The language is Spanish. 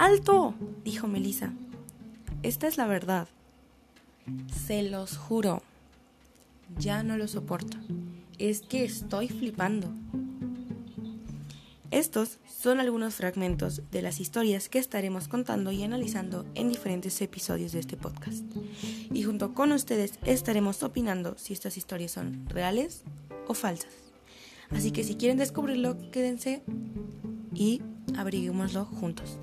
¡Alto! dijo Melissa. Esta es la verdad. Se los juro. Ya no lo soporto. Es que estoy flipando. Estos son algunos fragmentos de las historias que estaremos contando y analizando en diferentes episodios de este podcast. Y junto con ustedes estaremos opinando si estas historias son reales o falsas. Así que si quieren descubrirlo, quédense y averiguémoslo juntos.